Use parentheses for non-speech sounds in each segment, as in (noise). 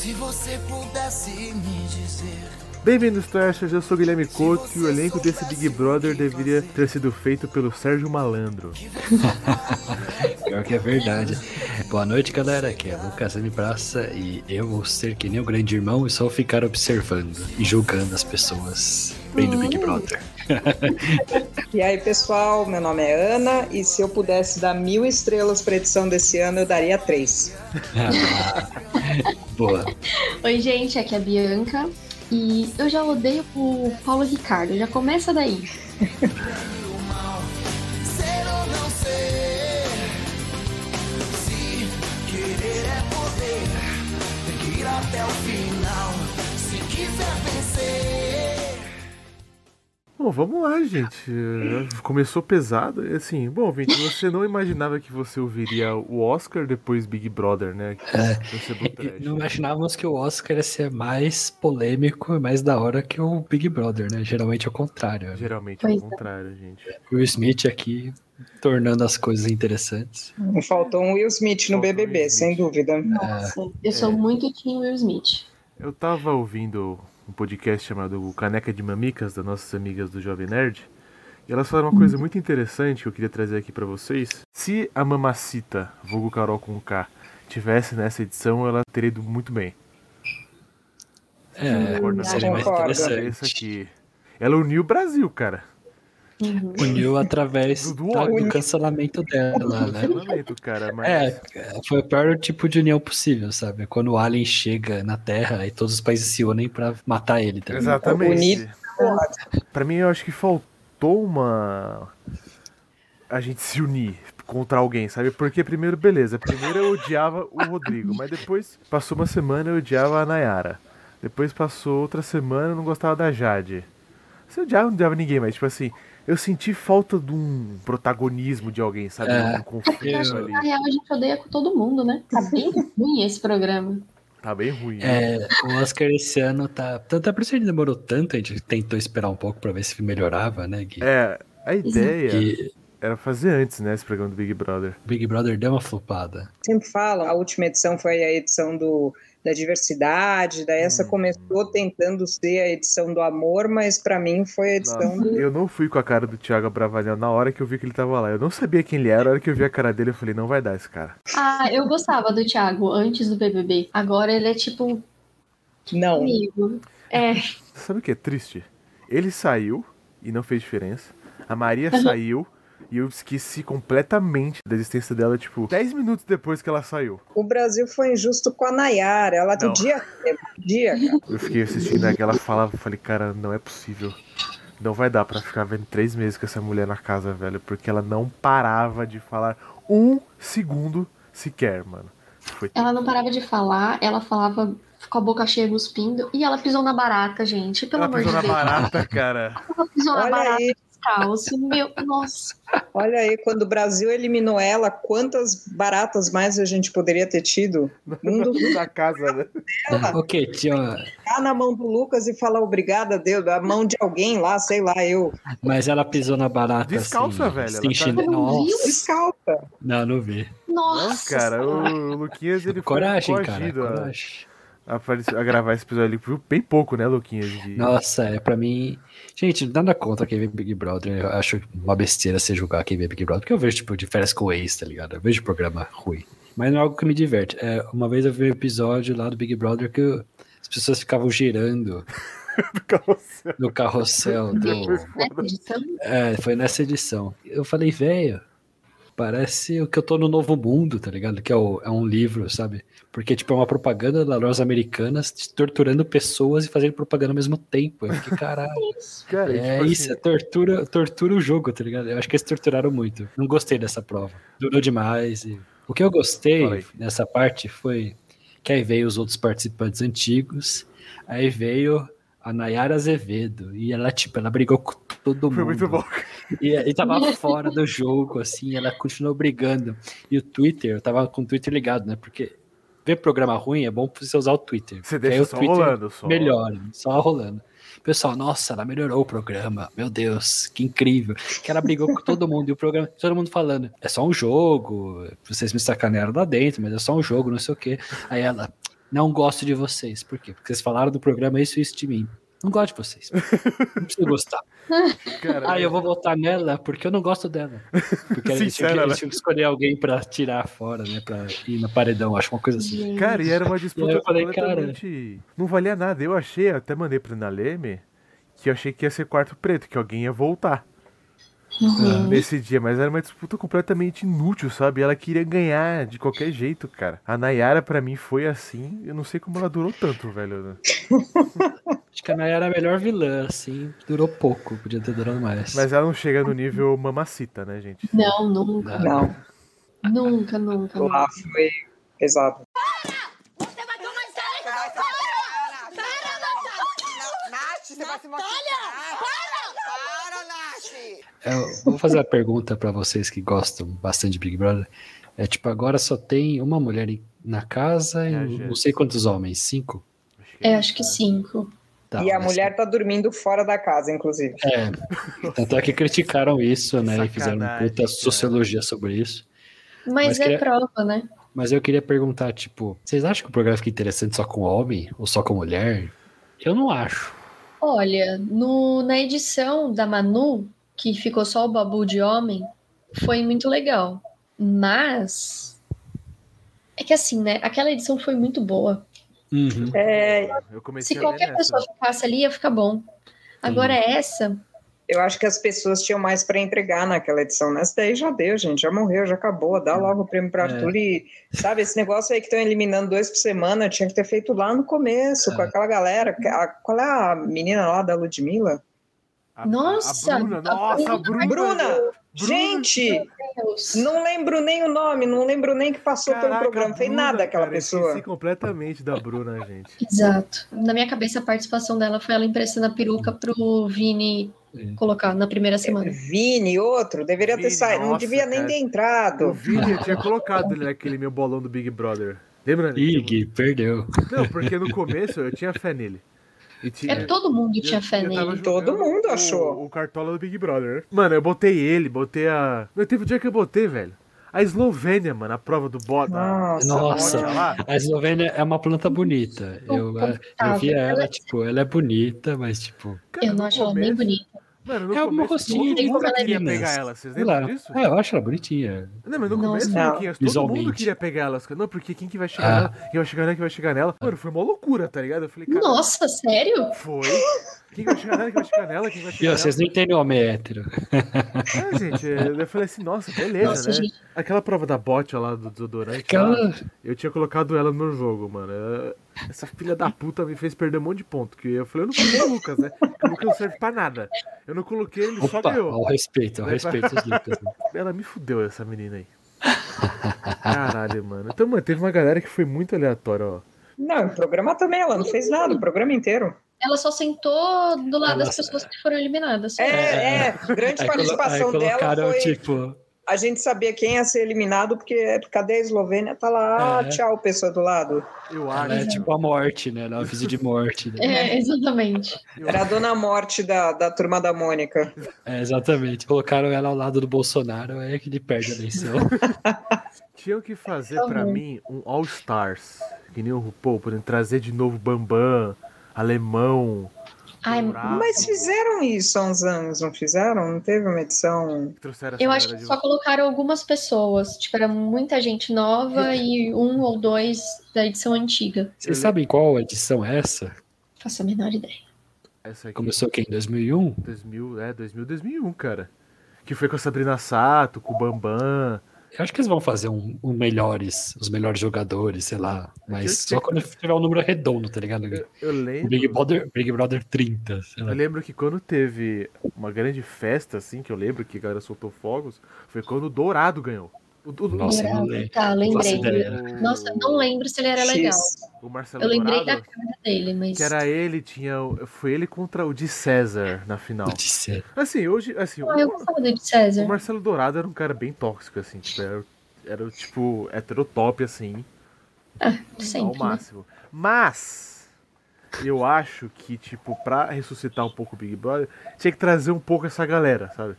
Se você pudesse me dizer. Bem-vindos, Trashers. Eu sou Guilherme Couto e o elenco desse Big Brother deveria ter sido feito pelo Sérgio Malandro. (laughs) Pior que é verdade. Boa noite, galera. Aqui é Lucas M. Praça e eu vou ser que nem o grande irmão e só ficar observando e julgando as pessoas vendo Big Brother. E aí, pessoal, meu nome é Ana e se eu pudesse dar mil estrelas para edição desse ano, eu daria três. (laughs) Boa. Oi, gente, aqui é a Bianca. E eu já odeio o Paulo Ricardo, já começa daí. o mal ser ou não ser. Se querer é poder, tem que ir até o final. Se quiser vencer. Bom, vamos lá, gente. Começou pesado. e Assim, bom, Vinte, você não imaginava que você ouviria o Oscar depois Big Brother, né? É. Trash. Não imaginávamos que o Oscar ia ser mais polêmico e mais da hora que o Big Brother, né? Geralmente é o contrário. Geralmente é o é. contrário, gente. O Will Smith aqui tornando as coisas interessantes. Faltou um Will Smith no Faltou BBB, Smith. sem dúvida. Nossa, eu sou muito Team Will Smith. Eu tava ouvindo um podcast chamado Caneca de Mamicas, das nossas amigas do Jovem Nerd, e elas falaram uma coisa muito interessante que eu queria trazer aqui pra vocês. Se a Mamacita, vulgo Carol com K, tivesse nessa edição, ela teria ido muito bem. É, seria mais interessante. ela uniu o Brasil, cara. Uhum. Uniu através Do- do da- do ódio. cancelamento dela, né? Cara, mas É, foi o pior tipo de união possível, sabe? Quando o Alien chega na Terra e todos os países se unem pra matar ele, tá ligado? Exatamente. Unido. Pra mim, eu acho que faltou uma. A gente se unir contra alguém, sabe? Porque primeiro, beleza. Primeiro eu odiava o Rodrigo, mas depois passou uma semana eu odiava a Nayara. Depois passou outra semana eu não gostava da Jade. Você odiava, não odiava ninguém, mas tipo assim, eu senti falta de um protagonismo de alguém, sabe? É. Um conflito Eu- ali. Na real, a gente odeia com todo mundo, né? Tá bem ruim esse programa. Tá bem ruim. né? É, o Oscar esse ano tá. Até por isso ele demorou tanto, a gente tentou esperar um pouco pra ver se melhorava, né, Gui? É, a ideia E era fazer antes, né, esse programa do Big Brother. Big Brother deu uma flopada. Sempre falam, a última edição foi a edição do, da diversidade, daí essa Hum. começou tentando ser a edição do amor, mas pra mim foi a edição Nossa, do. eu não fui com a cara do Thiago Bravanel na hora que eu vi que ele tava lá. Eu não sabia quem ele era, na hora que eu vi a cara dele, eu falei, não vai dar esse cara. Ah, eu gostava do Thiago antes do BBB. Agora ele é tipo Não. amigo. É, Sabe o que é triste? Ele saiu e não fez diferença. A Maria saiu e eu esqueci completamente da existência dela, tipo, 10 minutos depois que ela saiu. O Brasil foi injusto com a Nayara. Ela Não. podia ter, podia, cara. Eu fiquei assistindo aquela falava, falei, cara, não é possível. Não vai dar pra ficar vendo três meses com essa mulher na casa, velho, porque ela não parava de falar um segundo sequer, mano. Foi ela não parava de falar, ela falava com a boca cheia cuspindo e ela pisou na barata, gente. Pelo Ela amor de pisou na Deus. barata, cara. Ela pisou na Olha barata aí, descalço. Meu, nossa. olha aí, quando o Brasil eliminou ela, quantas baratas mais a gente poderia ter tido? Um do (laughs) da casa, né? Ok, tinha. ficar na mão do Lucas e falar obrigada a Deus, a mão de alguém lá, sei lá, eu. Mas ela pisou na barata. Descalça, assim, velho, Sem ela tá-. Não? Nossa. Descalça. Não, não vi. Não, Nossa. cara, o Luquinhas ele Coragem, foi cara. coagido a- Coragem. a, a gravar esse episódio ali. Viu bem pouco, né, Luquinhas? De... Nossa, é pra mim. Gente, nada contra quem vê Big Brother. Eu acho uma besteira você julgar quem vê Big Brother, porque eu vejo, tipo, de férias com o ex, tá ligado? Eu vejo programa ruim. Mas não é algo que me diverte. É, uma vez eu vi um episódio lá do Big Brother que eu- as pessoas ficavam girando (laughs) do carrossel. no carrossel do. Nessa edição, É, foi nessa edição. Eu falei, velho, parece o que eu tô no Novo Mundo, tá ligado? Que é, o- é um livro, sabe? Porque, tipo, é uma propaganda da lojas americanas torturando pessoas e fazendo propaganda ao mesmo tempo. Eu fiquei, caralho. (laughs) Cara, É tipo isso, é assim, tortura, tortura o jogo, tá ligado? Eu acho que eles torturaram muito. Não gostei dessa prova. Durou demais. e- O que eu gostei aí. nessa parte foi que aí veio os outros participantes antigos, aí veio a Nayara Azevedo, e ela, tipo, ela brigou com todo mundo. foi muito bom. E, e tava fora do jogo, assim, ela continuou brigando. E o Twitter, eu tava com o Twitter ligado, né? Porque ver programa ruim é bom pra você usar o Twitter. Você porque aí deixa o só Twitter rolando. Só. melhora, só rolando. Pessoal, nossa, ela melhorou o programa. Meu Deus, que incrível. Que ela brigou com todo mundo. E o programa, todo mundo falando, é só um jogo. Vocês me sacanearam lá dentro, mas é só um jogo, não sei o quê. Aí ela, Não gosto de vocês. Por quê? Porque vocês falaram do programa isso e isso de mim. Não gosto de vocês. (laughs) Não preciso gostar. Cara, Ah, eu vou votar nela porque eu não gosto dela. Porque eles tinham, que, Sincera, né? eles tinham que escolher alguém pra tirar fora, né? Pra ir no paredão, acho uma coisa assim. Cara, e era uma disputa eu falei, completamente... Não valia nada. Eu achei, até mandei pro Naleme, que eu achei que ia ser quarto preto, que alguém ia voltar Uhum. nesse dia. Mas era uma disputa completamente inútil, sabe? Ela queria ganhar de qualquer jeito, cara. A Nayara, pra mim, foi assim. Eu não sei como ela durou tanto, velho. (laughs) Acho que a Nayara era a melhor vilã, assim. Durou pouco, podia ter durado mais. Mas ela não chega no nível mamacita, né, gente? Não, nunca. Não, Nunca, nunca. lá nunca. foi pesado. Você vai tomar sério? Para! Para, Natália! Nath, você vai se machucar. Para, Nath! Eu vou fazer uma pergunta pra vocês que gostam bastante de Big Brother. É tipo, agora só tem uma mulher na casa e É a não sei quantos homens. Cinco? É, acho que cinco. Tá, e a mulher tá dormindo fora da casa, inclusive. É. Tanto é que criticaram isso, né? E fizeram Sacanagem, puta sociologia sobre isso. Mas, Mas é queria- prova, né? Mas eu queria perguntar, tipo, vocês acham que o programa fica interessante só com homem ou só com mulher? Eu não acho. Olha, no, na edição da Manu, que ficou só o Babu de homem, foi muito legal. Mas. É que assim, né? Aquela edição foi muito boa. Uhum. É, Eu comecei Se qualquer nessa. pessoa ficasse ali, ia ficar bom. Agora, essa. eu acho que as pessoas tinham mais para entregar naquela edição. Nessa daí já deu, gente, já morreu, já acabou. Dá logo o prêmio para É. Arthur e, sabe, esse negócio aí que estão eliminando dois por semana, tinha que ter feito lá no começo, com É. aquela galera. A- qual é a menina lá da Ludmilla? A- Nossa, A Bruna, a nossa, a Bruna. Bruna. Bruna! Gente, não lembro nem o nome, não lembro nem que passou pelo Caraca, programa, a fez nada aquela cara, pessoa. Esqueci completamente da Bruna, gente. Exato. Na minha cabeça, a participação dela foi ela emprestando a peruca pro Vini É. colocar na primeira semana. Vini, outro, deveria ter Vini, saído, não devia nem cara. ter O entrado. Vini, eu tinha colocado ele naquele meu bolão do Big Brother. Lembra? Ig, perdeu. Não, porque no começo eu tinha fé nele. Tinha, É, todo mundo tinha eu- fé eu tava nele. Todo mundo o- achou. O, cartola do Big Brother. Mano, eu botei ele, botei a. Meu, teve um dia que eu botei, velho. A Eslovênia, mano, a prova do bota. Nossa, Nossa. lá. A Eslovênia é uma planta bonita. Eu, eu vi ela, tipo, ela é bonita, mas, tipo. Cara, Eu não acho ela nem bonita. Mano, no É um começo rostinho todo mundo queria pegar ela. Vocês lembram disso? É, eu acho ela bonitinha. Não, mas no Nossa. começo, Não. Luquinhas, todo mundo queria pegar elas. Não, porque quem que vai chegar Ah. nela? Quem vai chegar nela, quem vai chegar nela? Mano, foi uma loucura, tá ligado? Eu falei, cara. Nossa, sério? Foi. Quem vai chegar nela, quem vai chegar nela, quem vai chegar nela. vocês não entendem o homem hétero. É, gente, eu falei assim, nossa, beleza, Nossa, né? gente. Aquela prova da bot lá do desodorante, lá, Aquela. eu tinha colocado ela no meu jogo, mano. É, Essa filha da puta me fez perder um monte de ponto. Que eu falei, eu não coloquei o Lucas, né? O Lucas não serve pra nada. Eu não coloquei, ele só Opa, ganhou. ao respeito, ao respeito os Lucas. né? (laughs) Ela me fudeu, essa menina aí. Caralho, mano. Então, mano, teve uma galera que foi muito aleatória, ó. Não, o programa também, ela não fez nada, o programa inteiro. Ela só sentou do lado Ela- das pessoas que foram eliminadas. É, é, grande Aí, colo- aí participação dela foi. tipo. A gente sabia quem ia ser eliminado, porque cadê a Eslovênia? Tá lá, É. tchau, pessoa do lado. Eu Ela é acho. tipo a morte, né? Ela é aviso de morte. Né? É, exatamente. Era a dona morte da, da turma da Mônica. É, exatamente. Colocaram ela ao lado do Bolsonaro, aí é que ele perde a eleição. (laughs) Tinham que fazer pra bom. mim um All Stars. Que nem o RuPaul, podendo trazer de novo Bambam, Alemão. Ai, Mas fizeram isso há uns anos, não fizeram? Não teve uma edição. eu acho que de só colocaram algumas pessoas. Tipo, era muita gente nova e um ou dois da edição antiga. Vocês sabem qual edição é essa? Faço a menor ideia. Essa aqui. Começou aqui em 2001? 2000, é, 2000, 2001, cara. Que foi com a Sabrina Sato, com o Bambam. Eu acho que eles vão fazer um, um melhores, os melhores jogadores, sei lá. Mas só sei- quando tiver um número redondo, tá ligado? Eu, eu lembro. Big Brother, Big Brother 30, sei lá. Eu lembro que quando teve uma grande festa, assim, que eu lembro que a galera soltou fogos, foi quando o Dourado ganhou. O, o, Nossa, não lembro. Tá, Não faço lembrei. ideia. Nossa, não lembro se ele era X. legal. o Marcelo Eu lembrei Dourado, da cara dele, mas. que era ele, tinha. Foi ele contra o de César na final. Notícia. Assim, hoje, assim, Ah, eu o, gostava do de César. o Marcelo Dourado era um cara bem tóxico, assim, tipo, era, era tipo heterotop, assim, ao Sempre. né? máximo. Mas eu acho que, tipo, pra ressuscitar um pouco o Big Brother, tinha que trazer um pouco essa galera, sabe?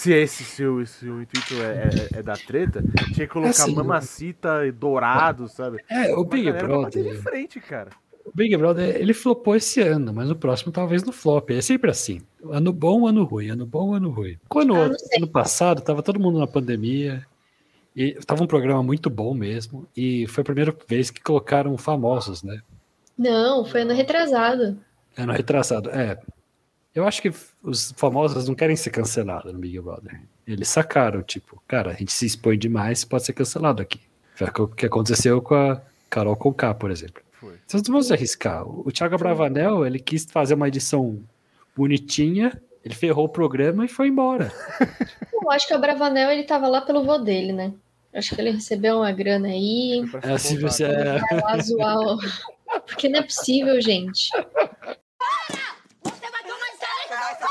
Se esse se o, se o intuito é, é, é da treta, tinha que colocar Assim, mamacita e dourado, sabe? É, o Big bater de Brother. frente, cara. O Big Brother, ele flopou esse ano, mas no próximo talvez não flop. É sempre assim. Ano bom, ano ruim, ano bom, ano ruim. Quando Ah, ano passado tava todo mundo na pandemia e tava um programa muito bom mesmo e foi a primeira vez que colocaram famosos, né? Não, foi ano retrasado. Ano retrasado. É. Eu acho que os famosos não querem ser cancelados no Big Brother. Eles sacaram, tipo, cara, a gente se expõe demais, pode ser cancelado aqui. Foi o que aconteceu com a Carol Conká, por exemplo. Foi. Vocês não vão se arriscar. O Thiago Bravanel, ele quis fazer uma edição bonitinha, ele ferrou o programa e foi embora. (laughs) Eu acho que o Bravanel, ele tava lá pelo vô dele, né? Eu Acho que ele recebeu uma grana aí, É, se você vai lá zoar o... (laughs) Porque não é possível, gente. Você vai tomar Você vai essa se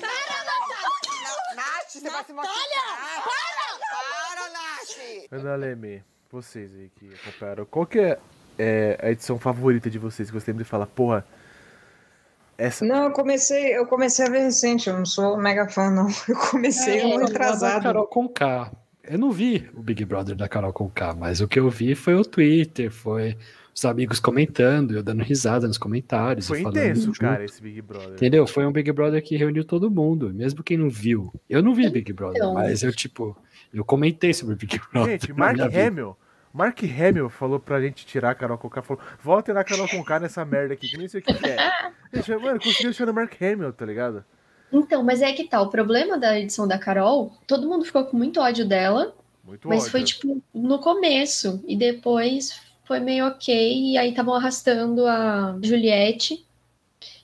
Para, Nath. Nath, você vai se machucar. Para, Nath. Ana Leme, vocês aí que acompanharam, qual que é, é, a edição favorita de vocês? Que você sempre fala, porra, essa. Não, eu comecei, eu comecei a ver recente, eu não sou mega fã, não. (laughs) Eu comecei É, eu Da atrasado. Carol Conká. Eu não vi o Big Brother da Carol Conká, mas o que eu vi foi o Twitter, foi os amigos comentando, eu dando risada nos comentários. Foi intenso, junto. cara, esse Big Brother. Entendeu? Foi um Big Brother que reuniu todo mundo, mesmo quem não viu. Eu não vi Big Brother, Então. mas eu, tipo, eu comentei sobre o Big (laughs) Brother. Gente, Mark. Hamill. Mark Hamill falou pra gente tirar a Carol Conká. Falou, voltem na Carol Conká nessa merda aqui, que nem sei o que, que é. (laughs) Gente, mano, conseguiu tirar o Mark Hamill, tá ligado? Então, mas é que tá, o problema da edição da Carol, todo mundo ficou com muito ódio dela, Muito mas ódio. foi tipo no começo, e depois foi meio ok, e aí estavam arrastando a Juliette,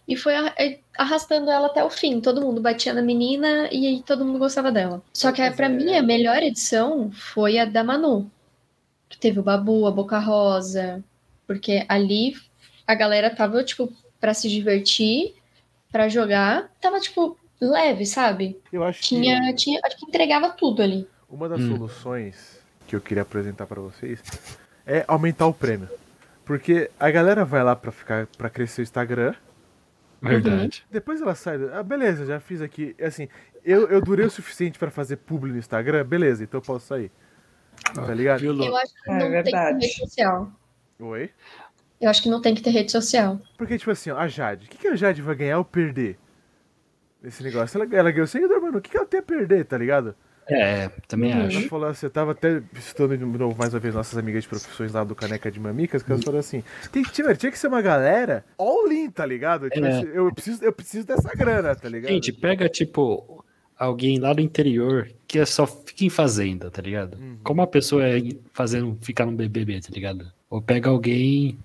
e foi a- é, arrastando ela até o fim. Todo mundo batia na menina e aí todo mundo gostava dela. Só que é- mim a melhor edição foi a da Manu, que teve o Babu, a Boca Rosa, porque ali a galera tava tipo pra se divertir, pra jogar, tava tipo leve, sabe? Eu acho Tinha, que tinha, acho que entregava tudo ali. uma das Hum. soluções que eu queria apresentar pra vocês é aumentar o prêmio. Porque a galera vai lá pra ficar para crescer o Instagram, Verdade. depois ela sai, ah, beleza, já fiz aqui, assim, eu, eu durei o suficiente pra fazer publi no Instagram, beleza, então eu posso sair. Tá ligado? Viu, Lu? Eu acho que É não tem que ter verdade. rede social. Oi? Eu acho que não tem que ter rede social. Porque, tipo assim, ó, a Jade, o que, que a Jade vai ganhar ou perder? Nesse negócio. Ela, ela ganhou seguidor, mano. O que, que ela tem a perder, tá ligado? É, também Uhum. acho. Ela falou assim, eu tava até citando de novo mais uma vez nossas amigas de profissões lá do Caneca de Mamicas, que elas falaram assim, tem, que- tinha, tinha que ser uma galera all-in, tá ligado? Tipo, É. assim, eu, preciso, eu preciso dessa grana, tá ligado? Gente, pega, tipo, alguém lá do interior que é só fica em fazenda, tá ligado? Uhum. Como a pessoa é fazendo, ficar no BBB, tá ligado? Ou pega alguém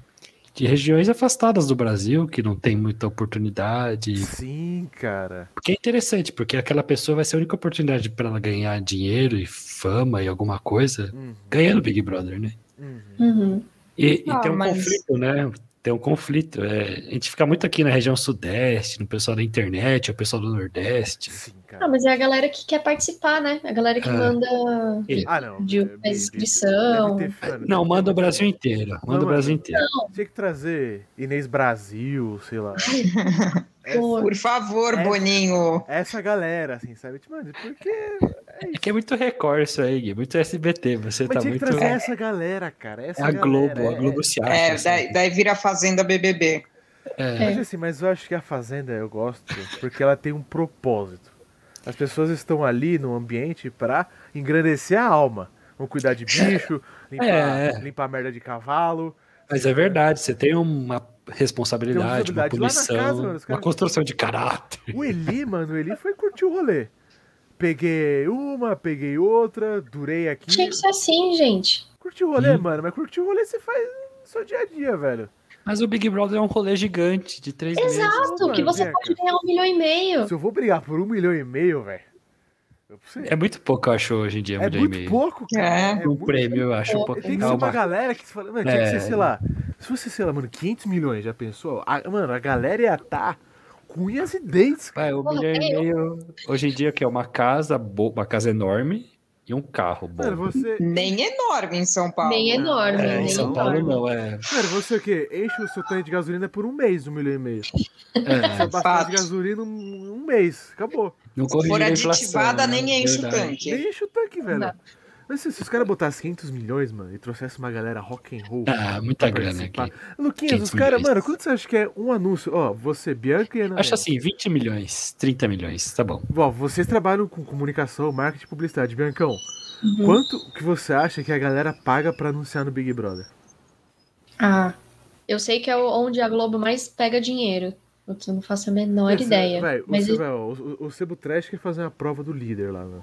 de regiões afastadas do Brasil, que não tem muita oportunidade. Sim, cara. Porque é interessante, porque aquela pessoa vai ser a única oportunidade para ela ganhar dinheiro e fama e alguma coisa, Uhum, ganhando Big Brother, né? uhum. Uhum. E, e Ah, tem um mas- conflito, né? Tem um conflito. É, a gente fica muito aqui na região sudeste, no pessoal da internet, o pessoal do nordeste. Sim, Ah, cara. mas é a galera que quer participar, né? A galera que É. manda. Ah, não. de- é, inscrição. deve ter- mano, Não, manda o Brasil inteiro. Manda Não, o Brasil inteiro. Tinha que trazer Inês Brasil, sei lá. (laughs) Por favor, É. Boninho. Essa galera, assim, sabe? Tipo, Mano, porque. É que é muito Record isso aí, Gui. Muito SBT. Você Mas tá tinha que muito. trazer É essa galera, cara. Essa a galera, Globo, a é- Globo se acha. É, assim. daí, daí vira Fazenda BBB. É. Mas assim, mas eu acho que a Fazenda eu gosto porque ela tem um propósito. As pessoas estão ali no ambiente pra engrandecer a alma. Vão cuidar de bicho, (laughs) limpar, É. limpar merda de cavalo. Mas é verdade, você tem uma responsabilidade, uma responsabilidade. Lá na punição, casa, mano, uma construção de caráter. O Eli, (laughs) mano, o Eli foi curtir o rolê. Peguei uma, peguei outra, durei aqui. Tinha que ser assim, gente. Curti o rolê, Hum. mano, mas curtir o rolê você faz no seu dia a dia, velho. Mas o Big Brother é um rolê gigante de três meses. Exato, que você pode ganhar um milhão e meio. Se eu vou brigar por um milhão e meio, velho. É muito pouco, eu acho, hoje em dia, um É milhão e muito meio. pouco, cara. É. É Um muito prêmio, eu acho um pouco. Tem que é ser uma- galera que se fala. Mano, tinha que É. ser, sei lá. Se fosse, sei lá, mano, 500 milhões, já pensou? A- mano, a galera ia estar com unhas e dentes, cara. Vai, um milhão e meio. Hoje em dia, que é uma casa, uma casa enorme e um carro bom. Mano, você. Nem enorme em São Paulo. Nem enorme, É, em São Paulo enorme. não, é. Mano, você o quê? Enche o seu tanque de gasolina por um mês, um milhão e meio. Você é (laughs) abastece Fato. de gasolina um, um mês. Acabou. Não Se for corrigiu a inflação, aditivada, né? nem enche o tanque. Nem enche o tanque, velho. Não. Mas se, se os caras botassem 500 milhões, mano, e trouxessem uma galera rock and roll. Ah, muita grana aqui. Luquinhas, 500 os caras, mano, quanto você acha que é um anúncio? Ó, você, Bianca e Ana. Acho assim, 20 milhões, 30 milhões, tá bom. Ó, vocês trabalham com comunicação, marketing e publicidade. Biancão, Uhum. quanto que você acha que a galera paga pra anunciar no Big Brother? Ah, eu sei que é onde a Globo mais pega dinheiro. Eu não faço a menor Esse- ideia. Véi, mas ele- ó, o, o Sebo Trash quer fazer uma prova do líder lá, né?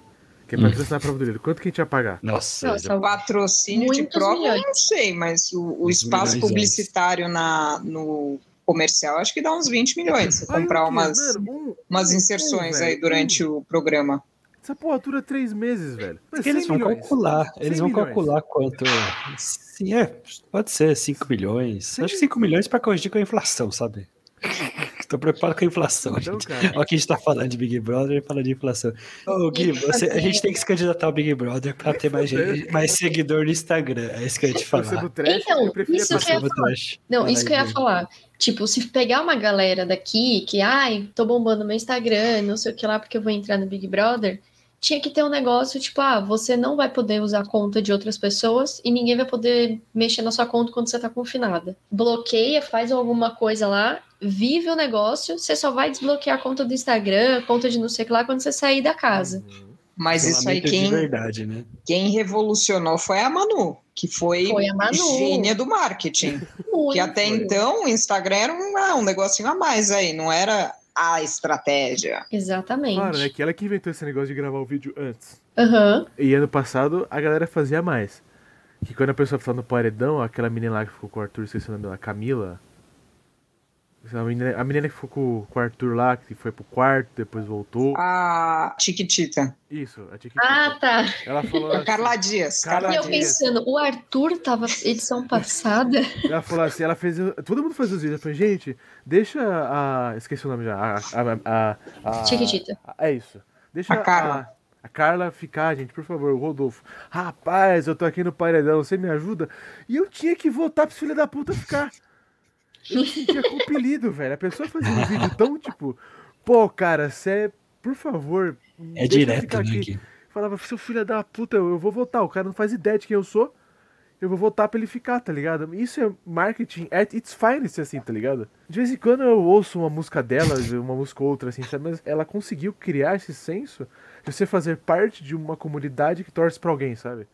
Que é Hum. patrocinar a prova do líder. Quanto que a gente ia pagar? Nossa, Nossa, já- Patrocínio de prova, eu milhões. não sei, mas o, o espaço publicitário na, no comercial acho que dá uns 20 milhões. Ai, (laughs) comprar Luquinhas, umas, mano, um- umas um- inserções um, aí durante um. o programa. Essa porra dura três meses, velho. Mas Porque eles 100 vão milhões. calcular, eles 100 vão milhões. calcular quanto. Sim, é, pode ser 5 milhões. Acho que 5 milhões pra corrigir com a inflação, sabe? (laughs) Tô preocupado com a inflação, Então, gente. cara, Olha que a gente tá falando de Big Brother e falando de inflação. Ô, Gui, você- a gente tem que se candidatar ao Big Brother pra ter mais, gente, mais seguidor no Instagram. É isso que eu ia te o falar. Trash, Então, isso que eu passar- ia falar. Não, Fala isso que eu ia falar. Tipo, se pegar uma galera daqui que, ai, tô bombando meu Instagram, não sei o que lá, porque eu vou entrar no Big Brother, tinha que ter um negócio, tipo, ah, você não vai poder usar a conta de outras pessoas e ninguém vai poder mexer na sua conta quando você tá confinada. Bloqueia, faz alguma coisa lá, vive o negócio, você só vai desbloquear a conta do Instagram, a conta de não sei o que lá, quando você sair da casa. Mas isso aí, de quem, verdade, né? quem revolucionou foi a Manu, que foi, Foi a Manu. gênia do marketing. Muito. que até então o Instagram era um, ah, um negocinho a mais aí, não era a estratégia. Exatamente. Claro, né? Que ela que inventou esse negócio de gravar o vídeo antes. Aham. E ano passado a galera fazia mais. Que quando a pessoa foi no paredão, aquela menina lá que ficou com o Arthur, esqueci o nome dela, Camila. A menina, a menina que ficou com, com o Arthur lá, que foi pro quarto, depois voltou. A Chiquitita. Isso, a Chiquitita. Ah, tá. Ela falou A assim, Carla Dias. Carla E eu Dias. Pensando, o Arthur tava edição passada. (laughs) ela falou assim, ela fez. Todo mundo faz os vídeos. Ela falou, gente, deixa a. Esqueci o nome já. A. a, a, a- Chiquitita. É isso. Deixa A Carla. A, a Carla ficar, gente, por favor, o Rodolfo. Rapaz, eu tô aqui no paredão, você me ajuda? E eu tinha que votar pra esse filho da puta ficar. Eu me sentia compelido, velho. A pessoa fazia um vídeo tão tipo, pô, cara, você, por favor. É deixa eu direto, ficar né? aqui." Gui? Falava, seu filho da puta, eu vou votar. O cara não faz ideia de quem eu sou. Eu vou votar pra ele ficar, tá ligado? Isso é marketing at its finest, assim, tá ligado? De vez em quando eu ouço uma música dela, uma música ou outra, assim, sabe? Mas ela conseguiu criar esse senso de você fazer parte de uma comunidade que torce pra alguém, sabe?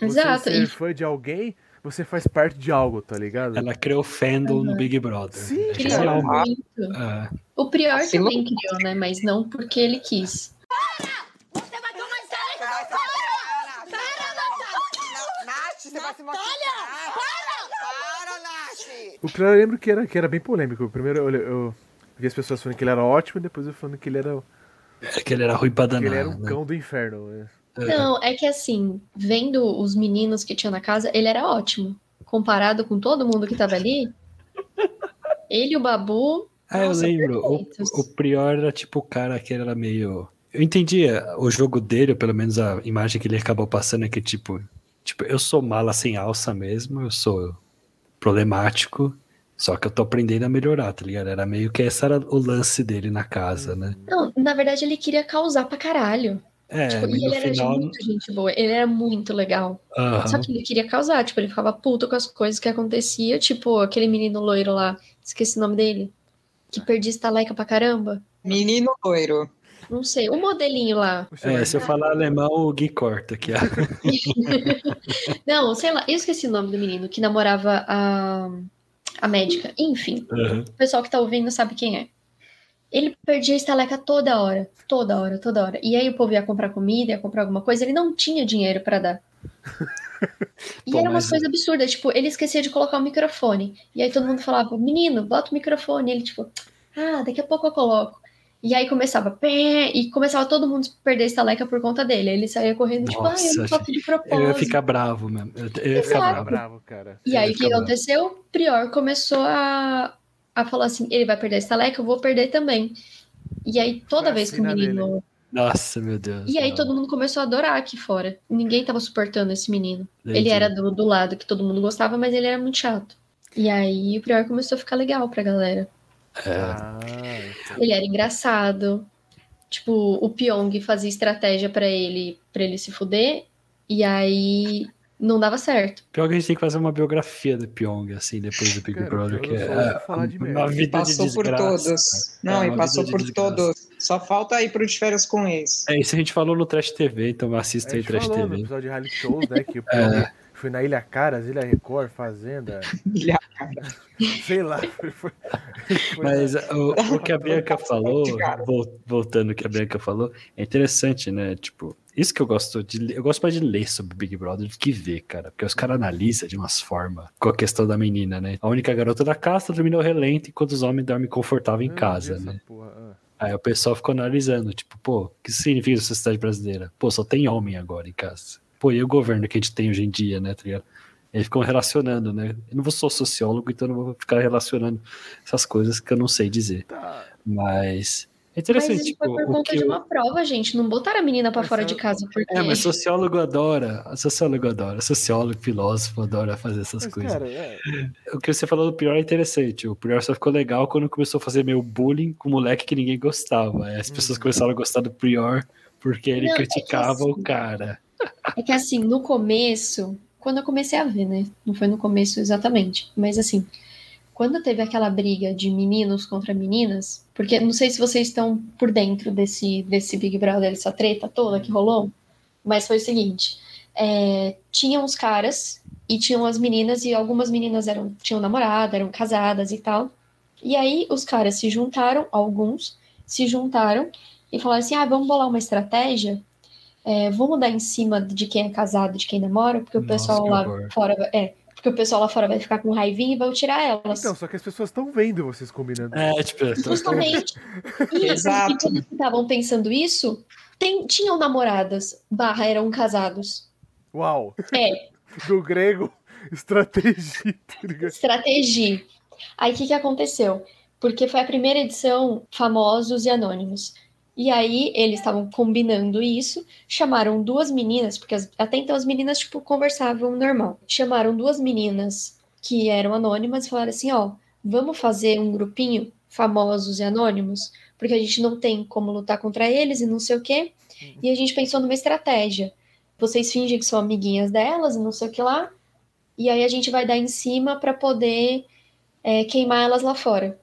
Exato. Você ser E fã de alguém, você faz parte de algo, tá ligado? Ela criou fandom no Big Brother. Sim, criou muito. Ah, O Prior Assim, também criou, né? Mas não porque ele quis. Você vai tomar essa Para, Para, Não, Nath, você vai se machucar. Para, Nath. O primeiro eu lembro que era, que era bem polêmico. O primeiro eu, eu vi as pessoas falando que ele era ótimo, e depois eu falando que ele era, é que ele era ruim pra que danar. ele era um né? cão do inferno. né? Não, é que assim, vendo os meninos que tinha na casa, ele era ótimo. Comparado com todo mundo que tava ali, ele e o Babu. Ah, eu lembro. O, o Prior era tipo o cara que era meio. Eu entendia o jogo dele, ou pelo menos a imagem que ele acabou passando é que, tipo, tipo, eu sou mala sem alça mesmo, eu sou problemático, só que eu tô aprendendo a melhorar, tá ligado? Era meio que esse era o lance dele na casa, né? Não, na verdade, ele queria causar pra caralho. É, Tipo, e ele era final. muito gente boa, ele era muito legal. Aham. Só que ele queria causar, tipo, ele ficava puto com as coisas que acontecia, tipo, aquele menino loiro lá, esqueci o nome dele, que perdia estaleca pra caramba. Menino loiro. Não sei, o modelinho lá. É, se eu falar alemão, o Gui corta aqui. (laughs) Não, sei lá, eu esqueci o nome do menino que namorava a, a médica. Enfim, Aham. o pessoal que tá ouvindo sabe quem é. Ele perdia a estaleca toda hora, toda hora, toda hora. E aí o povo ia comprar comida, ia comprar alguma coisa, ele não tinha dinheiro pra dar. (laughs) E Pô, era uma mas- coisa absurda, tipo, ele esquecia de colocar o microfone. E aí todo mundo falava, menino, bota o microfone. E ele, tipo, ah, daqui a pouco eu coloco. E aí começava, pé, e começava todo mundo a perder a estaleca por conta dele. Aí ele saía correndo, tipo, ah, eu não Nossa, faço de propósito. Eu ia ficar bravo mesmo. Eu, ia ficar bravo. bravo, cara. E aí o que bravo. aconteceu? O Prior começou a, a falar assim: ele vai perder a estaleca, eu vou perder também. E aí toda vez que o sina menino. Nossa, meu Deus. E aí não. todo mundo começou a adorar aqui fora. Ninguém tava suportando esse menino. Ele Entendi. era do, do lado que todo mundo gostava, mas ele era muito chato. E aí o Prior começou a ficar legal pra galera. É, Ah, então. Ele era engraçado. Tipo, o Pyong fazia estratégia pra ele, para ele se fuder, e aí não dava certo. Pior que a gente tem que fazer uma biografia do Pyong, assim, depois do Big Cara, Brother, que é falar de uma merda. vida Passou de por todos. Não, É e uma passou por de todos. Só falta ir pro de férias com ex. É isso a gente falou no Trash TV, então assista A aí gente Trash falou no TV. episódio de reality shows, né? Que o É. Foi na Ilha Caras, Ilha Record, Fazenda, (laughs) Ilha sei lá. Foi, foi- foi Mas o, o que a Bianca (laughs) falou, voltando ao que a Bianca falou, é interessante, né? Tipo, isso que eu gosto de ler, eu gosto mais de ler sobre Big Brother do que ver, cara. Porque os caras analisam de umas formas com a questão da menina, né? A única garota da casa terminou relento enquanto os homens dormem confortável em Ah, casa, né? porra, ah. Aí o pessoal ficou analisando, tipo, pô, o que significa a sociedade brasileira? Pô, só tem homem agora em casa. E o governo que a gente tem hoje em dia, né, tá ligado? Eles ficam relacionando, né? Eu não vou sou sociólogo, então não vou ficar relacionando essas coisas que eu não sei dizer. Tá. Mas é Mas interessante, isso tipo, foi por o conta que de eu- uma prova, gente. Não botaram a menina pra Mas fora eu- de casa porque. É, mas sociólogo adora, sociólogo adora, sociólogo, filósofo adora fazer essas Mas, coisas. cara, é, O que você falou do Prior é interessante. O Prior só ficou legal quando começou a fazer meio bullying com o moleque que ninguém gostava. As pessoas Uhum. começaram a gostar do Prior porque ele Não, é criticava o assim- cara. É que assim, no começo, quando eu comecei a ver, né? Não foi no começo exatamente, mas assim, quando teve aquela briga de meninos contra meninas, porque não sei se vocês estão por dentro desse, desse Big Brother, essa treta toda que rolou, mas foi o seguinte: é, tinham os caras e tinham as meninas, e algumas meninas eram, tinham namorado, eram casadas e tal. E aí os caras se juntaram, alguns se juntaram e falaram assim: ah, vamos bolar uma estratégia é, vamos dar em cima de quem é casado, de quem namora, porque o Nossa, pessoal que lá horror. fora vai- é, porque o pessoal lá fora vai ficar com raivinha e vai tirar elas. Então, só que as pessoas estão vendo vocês combinando. É, tipo, Justamente. E, Exato. e quando estavam pensando isso, tem- tinham namoradas, barra eram casados. Uau! É, (laughs) Do grego, estratégia. tá estratégia. Aí o que, que aconteceu? Porque foi a primeira edição Famosos e Anônimos. E aí eles estavam combinando isso, chamaram duas meninas, porque as- até então as meninas tipo conversavam normal. Chamaram duas meninas que eram anônimas e falaram assim, ó, vamos fazer um grupinho Famosos e Anônimos, porque a gente não tem como lutar contra eles e não sei o quê. E a gente pensou numa estratégia. Vocês fingem que são amiguinhas delas e não sei o que lá, e aí a gente vai dar em cima para poder é, queimar elas lá fora.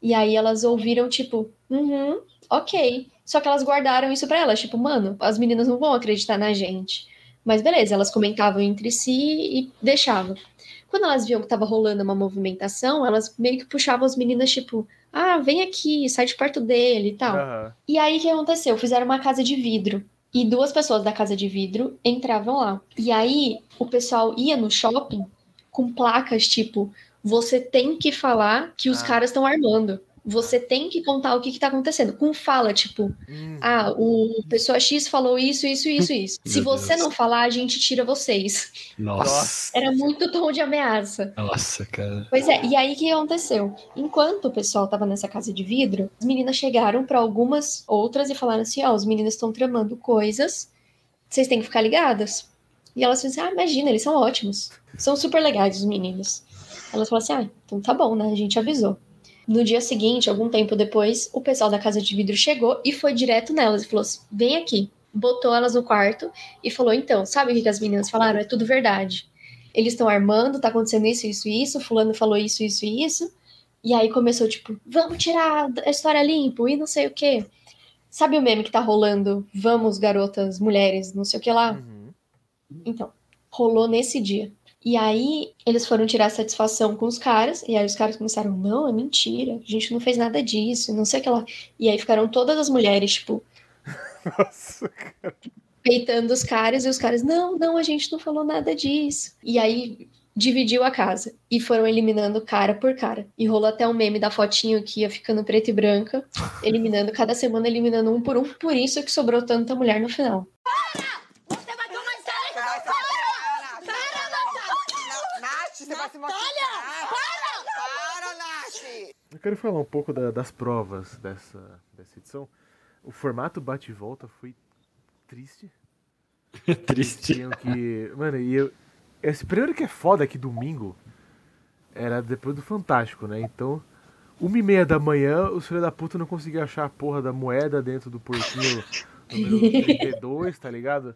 E aí elas ouviram, tipo, uhum, ok. Só que elas guardaram isso pra elas, tipo, mano, as meninas não vão acreditar na gente. Mas beleza, elas comentavam entre si e deixavam. Quando elas viam que tava rolando uma movimentação, elas meio que puxavam as meninas, tipo, ah, vem aqui, sai de perto dele e tal. Aham. E aí o que aconteceu? Fizeram uma casa de vidro. E duas pessoas da casa de vidro entravam lá. E aí o pessoal ia no shopping com placas tipo: você tem que falar que os Ah. caras estão armando. Você tem que contar o que, que tá acontecendo. Com fala, tipo, Hum. ah, o pessoa X falou isso, isso, isso, (laughs) isso. Se você Deus. não falar, a gente tira vocês. Nossa, Era muito tom de ameaça. nossa, cara. Pois é, e aí o que aconteceu? Enquanto o pessoal tava nessa casa de vidro, as meninas chegaram pra algumas outras e falaram assim: ó, os meninos estão tramando coisas, vocês têm que ficar ligadas. E elas falaram assim: ah, imagina, eles são ótimos. São super legais os meninos. Elas falaram assim: ah, então tá bom, né? A gente avisou. No dia seguinte, algum tempo depois, o pessoal da casa de vidro chegou e foi direto nelas e falou assim: vem aqui. Botou elas no quarto e falou: então, sabe o que as meninas falaram? É tudo verdade eles estão armando, tá acontecendo isso, isso, isso, fulano falou isso, isso e isso. E aí começou, tipo, vamos tirar a história limpo e não sei o quê. Sabe o meme que tá rolando? Vamos, garotas, mulheres, não sei o que lá? Uhum. Então, rolou nesse dia. E aí, eles foram tirar satisfação com os caras, e aí os caras começaram, não, é mentira, a gente não fez nada disso, não sei o que lá. E aí ficaram todas as mulheres, tipo, (laughs) Nossa, peitando os caras e os caras, não, não, a gente não falou nada disso. E aí dividiu a casa e foram eliminando cara por cara. E rolou até um meme da fotinho que ia ficando preta e branca, (laughs) eliminando cada semana, eliminando um por um. Por isso que sobrou tanta mulher no final. Você vai tomar Você vai se machucar, Nath. Não, Nath, você vai se machucar. Para, Nath. Eu quero falar um pouco da- das provas dessa, dessa edição. O formato bate e volta foi triste. (laughs) Triste. Tinham que. Mano, e eu. Esse primeiro que é foda que domingo era depois do Fantástico, né? Então uma e meia da manhã, os filhos da puta não conseguiam achar a porra da moeda dentro do porquinho número (laughs) 32, tá ligado?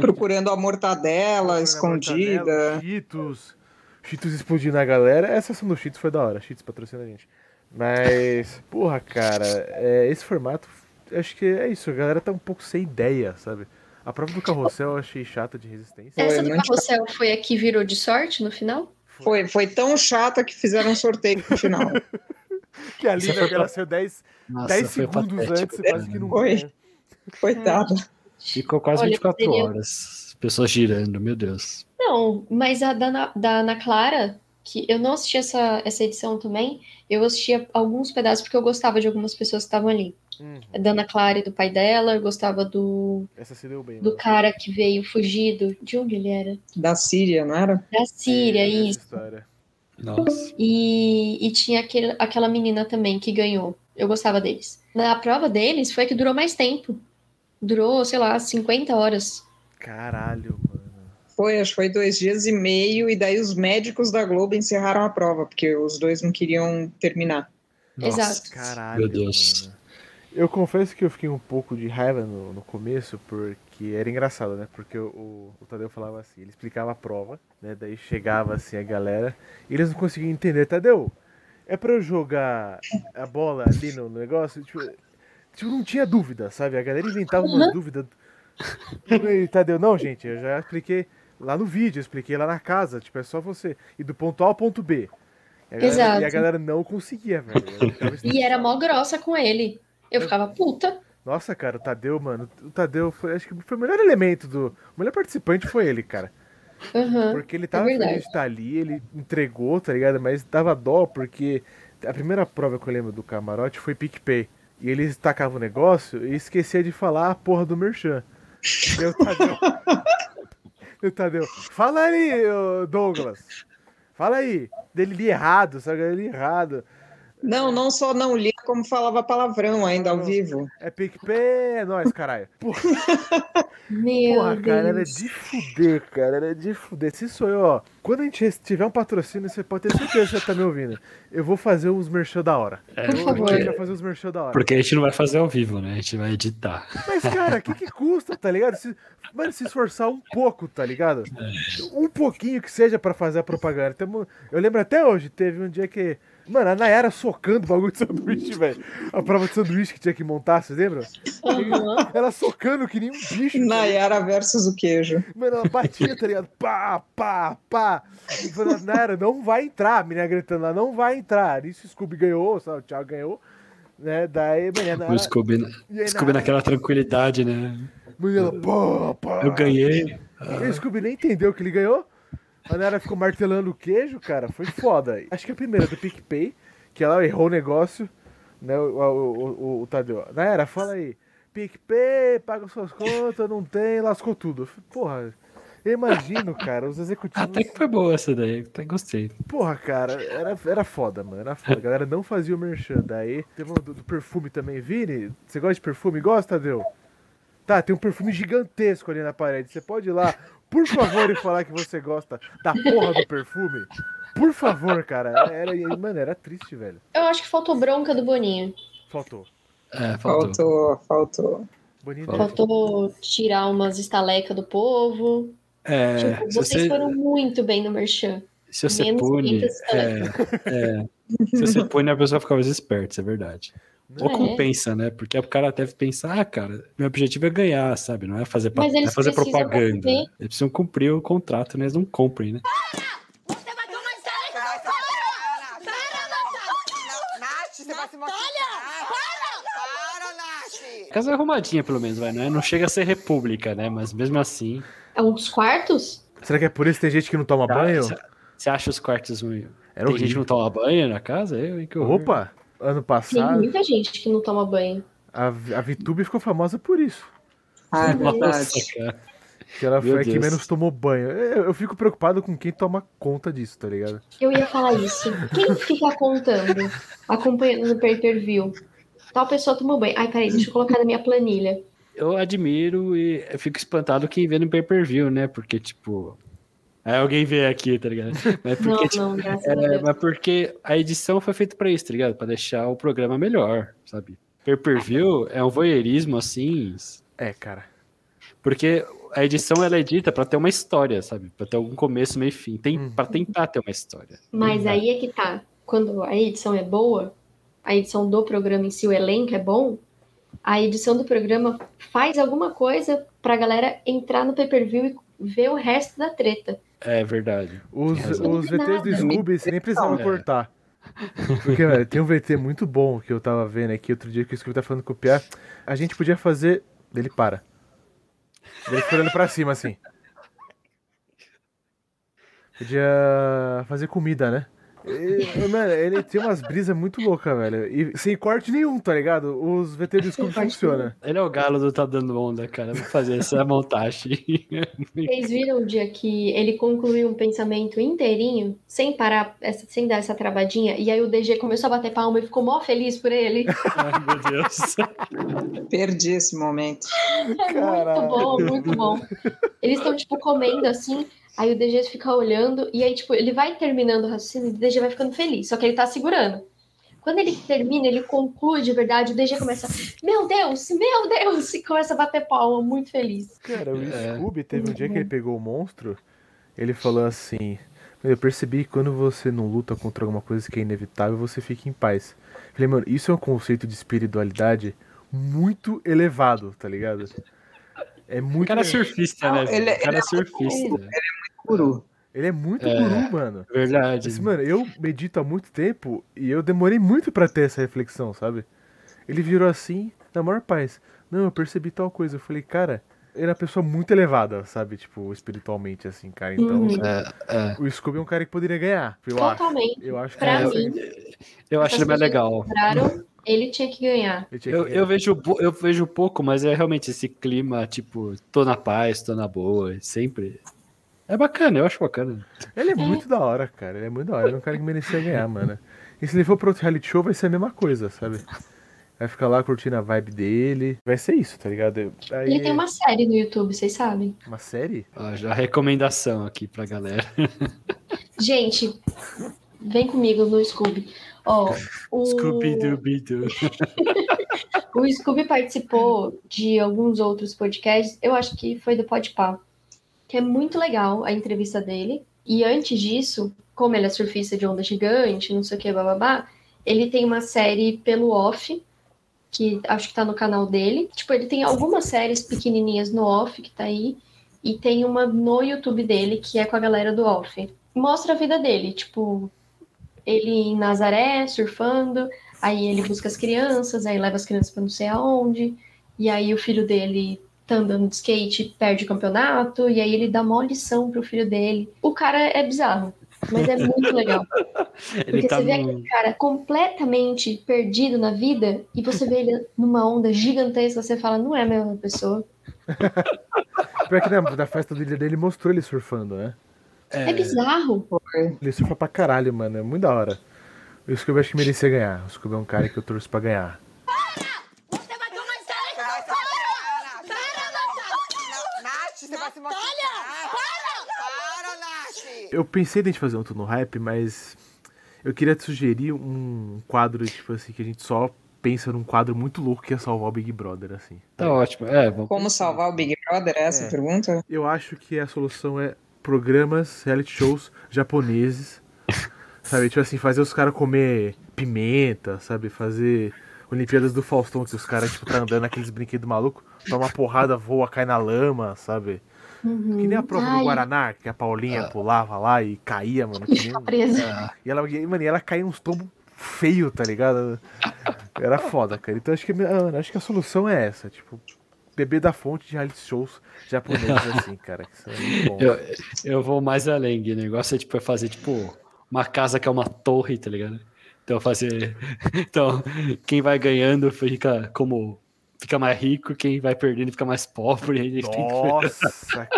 Procurando a mortadela escondida. Cheetos, Cheetos explodindo na galera. Essa ação do Cheetos foi da hora, Cheetos patrocina a gente. Mas, porra, cara, é, esse formato, acho que é isso, a galera tá um pouco sem ideia, sabe? A prova do carrossel eu achei chata de resistência. Essa do carrossel foi a que virou de sorte no final? Foi, foi tão chata que fizeram um sorteio no final. (laughs) Que ali Essa foi ela saiu 10, Nossa, 10 foi segundos patético, antes, cara. quase que não Foi. ganha. Coitado. Ficou quase Olha, 24 seria- horas. Pessoas girando, meu Deus. Não, mas a da, da Ana Clara, que eu não assisti essa, essa edição também, eu assistia alguns pedaços porque eu gostava de algumas pessoas que estavam ali. Uhum, Da Ana Clara e do pai dela, eu gostava do, Essa se deu bem. do mano. cara que veio fugido. De onde ele era? Da Síria, não era? Da Síria, É, isso. história. Nossa. E, e tinha aquele, aquela menina também que ganhou. Eu gostava deles. Na prova deles foi a que durou mais tempo. Durou, sei lá, 50 horas. Caralho, mano. Foi, acho que foi dois dias e meio, e daí os médicos da Globo encerraram a prova, porque os dois não queriam terminar. Nossa. Exato. Caralho, Meu Deus. mano. Eu confesso que eu fiquei um pouco de raiva no, no começo, porque era engraçado, né? Porque o, o, o Tadeu falava assim, ele explicava a prova, né? Daí chegava assim a galera, e eles não conseguiam entender. Tadeu, é pra eu jogar a bola ali no negócio? Tipo, tipo, não tinha dúvida, sabe? A galera inventava umas dúvidas. E, Tadeu, não, gente, eu já expliquei lá no vídeo, eu expliquei lá na casa, tipo, é só você ir do ponto A ao ponto B. E a galera, Exato. E a galera não conseguia, velho. (laughs) E era mó grossa com ele. Eu ficava puta. Nossa, cara, o Tadeu, mano, o Tadeu foi, acho que foi o melhor elemento do. O melhor participante foi ele, cara. Aham. Porque ele tava verdade. feliz de estar ali, ele entregou, tá ligado? Mas dava dó, porque a primeira prova que eu lembro do camarote foi PicPay. E eles tacavam o negócio e esquecia de falar a porra do Merchan. O Tadeu. (laughs) Tadeu. Fala aí, Douglas. Fala aí. Dele li errado, sabe? Ele li errado. Não, não só não lia, como falava palavrão ainda ao vivo. É PicPay, é nóis, caralho. Porra. Meu Porra, Deus. cara, era de fuder, cara, era de fuder. Se sou eu, ó, quando a gente tiver um patrocínio, você pode ter certeza que você tá me ouvindo. Eu vou fazer uns merchan da hora. É, Por Eu- favor. Vai fazer uns merchan da hora. Porque a gente não vai fazer ao vivo, né? A gente vai editar. Mas, cara, o que que custa, tá ligado? Se, mano, se esforçar um pouco, tá ligado? Um pouquinho que seja pra fazer a propaganda. Eu lembro até hoje, teve um dia que... Mano, a Nayara socando o bagulho de sanduíche, velho. A prova de sanduíche que tinha que montar, vocês lembram? Aham. Ela socando que nem um bicho. Nayara versus o queijo. Mano, ela batia, tá ligado? Pá, pá, pá. E falando, Nara, não vai entrar. A menina gritando lá, não vai entrar. Isso o Scooby ganhou, sabe? O Thiago ganhou. Né? Daí, menina, O Scooby, aí, Scooby na- naquela tranquilidade, né? menina, pá, pá. Eu ganhei. E o Scooby nem entendeu que ele ganhou. A Nara ficou martelando o queijo, cara. Foi foda. Acho que a primeira do PicPay, que ela errou o negócio, né? O, o, o, o Tadeu. Nara, fala aí. PicPay, paga suas contas, não tem, lascou tudo. Porra, eu imagino, cara, os executivos. Até que foi boa essa daí. Até gostei. Porra, cara, era, era foda, mano. Era foda. A galera não fazia o merchan. Daí teve um do, do perfume também. Vini, você gosta de perfume? Gosta, Deu? Tá, tem um perfume gigantesco ali na parede. Você pode ir lá, por favor, e falar que você gosta da porra do perfume? Por favor, cara. Era, mano, era triste, velho. Eu acho que faltou bronca do Boninho. Faltou. É, faltou. Faltou, faltou. Bonito. Faltou tirar umas estalecas do povo. É, tipo, vocês você, foram muito bem no Merchan. se você menos pune. 500 É, é, se você pune, a pessoa fica mais esperta, isso é verdade. Ou É. compensa, né? Porque o cara deve pensar, ah, cara, meu objetivo é ganhar, sabe? Não é fazer, pa- é fazer propaganda. cumprir. Eles precisam cumprir o contrato, né? Eles não cumprem, né? Você vai tomar Você vai se Para! Nath. Para, você vai se. Para, Nath. Casa arrumadinha, pelo menos, vai, né? Não chega a ser república, né? Mas mesmo assim. É uns quartos? Será que é por isso que tem gente que não toma banho? Você acha os quartos ruins? Era Tem gente que horrível. não toma banho na casa? Eu, hein? Que horror. Opa, ano Tem passado, muita gente que não toma banho. a, a Vitube ficou famosa por isso. Ah, é Nossa, verdade. Que ela Meu foi a que menos tomou banho. Eu, eu fico preocupado com quem toma conta disso, tá ligado? Eu ia falar isso. Quem fica contando, acompanhando no pay-per-view? Tal pessoa tomou banho. Ai, peraí, deixa eu colocar na minha planilha. Eu admiro e fico espantado quem vê no pay-per-view, né? Porque, tipo, Aí alguém vê aqui, tá ligado? (laughs) Mas Não, porque, tipo, não, graças a é, Deus. mas porque a edição foi feita pra isso, tá ligado? Pra deixar o programa melhor, sabe? Per per view é um voyeurismo assim, É, cara. porque a edição ela é dita pra ter uma história, sabe? Pra ter algum começo, meio e fim. Tem Hum. para tentar ter uma história. Mas aí é que tá. Quando a edição é boa, a edição do programa em si, o elenco é bom, a edição do programa faz alguma coisa pra galera entrar no pay-per-view e ver o resto da treta. É verdade. Os, os VTs do. Scooby, você nem precisava É. cortar. Porque, velho, tem um VT muito bom que eu tava vendo aqui outro dia que o Scooby tá falando copiar. A gente podia fazer. Ele para. Ele fica olhando pra cima assim. Podia fazer comida, né? E, mano, ele tem umas brisas muito loucas, velho. E sem corte nenhum, tá ligado? Os VT do Scooby funcionam. Ele é o galo do Tá Dando Onda, cara. Vou fazer essa (laughs) montagem. Vocês viram o dia que ele concluiu um pensamento inteirinho, sem parar, essa- sem dar essa travadinha, e aí o DG começou a bater palma e ficou mó feliz por ele? (laughs) Ai, meu Deus. Perdi esse momento. É muito bom, muito bom. Eles estão, tipo, comendo assim, aí o DG fica olhando, e aí, tipo, ele vai terminando o raciocínio e o DG vai ficando feliz, só que ele tá segurando. Quando ele termina, ele conclui de verdade, o DG começa, meu Deus, meu Deus, e começa a bater palma, muito feliz. Cara, o É. Scooby teve um dia que ele pegou o monstro, ele falou assim: Eu percebi que quando você não luta contra alguma coisa que é inevitável, você fica em paz. Falei, mano, isso é um conceito de espiritualidade muito elevado, tá ligado? É O muito. cara é surfista, né? Não, ele- o cara ele é é surfista. Guru. Ele é muito É. guru, mano. Verdade. Esse, mano, eu medito há muito tempo e eu demorei muito pra ter essa reflexão, sabe? Ele virou assim, na maior paz. Não, eu percebi tal coisa. Eu falei, cara, ele é uma pessoa muito elevada, sabe? Tipo, espiritualmente, assim, cara. Então, Uhum. É, é. o Scooby é um cara que poderia ganhar. Eu acho. Totalmente. Eu acho que Pra é mim, Eu acho ele mais legal. Compraram, ele tinha que ganhar. Tinha que Eu, ganhar. eu, vejo, eu vejo pouco, mas é realmente esse clima, tipo, tô na paz, tô na boa, sempre. É bacana, eu acho bacana. Ele é muito da hora, cara. Ele é muito da hora. Ele é um cara que merecia ganhar, mano. E se ele for pro outro reality show, vai ser a mesma coisa, sabe? Vai ficar lá curtindo a vibe dele. Vai ser isso, tá ligado? Aí, Ele tem uma série no YouTube, vocês sabem? uma série? Ó, já recomendação aqui pra galera. (laughs) Gente, vem comigo no Scooby. Ó, o... Scooby-Dooby-Doo. (laughs) O Scooby participou de alguns outros podcasts, eu acho que foi do Podpah, que é muito legal a entrevista dele. E antes disso, como ele é surfista de onda gigante, não sei o que, bababá, ele tem uma série pelo off, que acho que tá no canal dele. Tipo, ele tem algumas séries pequenininhas no off que tá aí, e tem uma no YouTube dele, que é com a galera do off. Mostra a vida dele, tipo, ele em Nazaré, surfando, Aí ele busca as crianças, aí leva as crianças pra não sei aonde, e aí o filho dele tá andando de skate, perde o campeonato, e aí ele dá uma lição pro filho dele. O cara é bizarro, mas é muito legal. (laughs) Ele Porque tá você vê aquele cara completamente perdido na vida, e você vê ele numa onda gigantesca, você fala, não é a mesma pessoa. (laughs) Pior que na, na festa do dia dele mostrou ele surfando, né? É, bizarro. Ele surfa pra caralho, mano. É muito da hora. O Scooby acho que merecia ganhar. O Scooby é um cara que eu torço pra ganhar. Você vai tomar isso aí! Vai se machucar, Nath. Não, Nath, você vai se machucar. Para, Nath. Eu pensei em a gente fazer outro no hype, mas eu queria te sugerir um quadro, tipo assim, que a gente só pensa num quadro muito louco que é salvar o Big Brother, assim. Tá ótimo. É, vamos Como salvar o Big Brother? É essa É. a pergunta? Eu acho que a solução é programas, reality shows japoneses. (laughs) Sabe, tipo assim, fazer os caras comer pimenta, sabe? Fazer Olimpíadas do Faustão, que os caras, tipo, tá andando naqueles brinquedos malucos, toma uma porrada, voa, cai na lama, sabe? Que nem a prova do Ai. Guaraná, que a Paulinha pulava lá e caía, mano. que (laughs) nem- Fica presa. E ela, e, mano, e ela caía uns tombos feio, tá ligado? Era foda, cara. Então acho que, mano, acho que a solução é essa, tipo, beber da fonte de reality shows japoneses (laughs) assim, cara. Que isso é muito bom. Eu, eu vou mais além, Gui. O negócio é tipo é fazer tipo uma casa que é uma torre, tá ligado? Então fazer. (laughs) Então, quem vai ganhando fica como. Fica mais rico, quem vai perdendo fica mais pobre. (laughs) aí tem que- Nossa, (laughs) cara.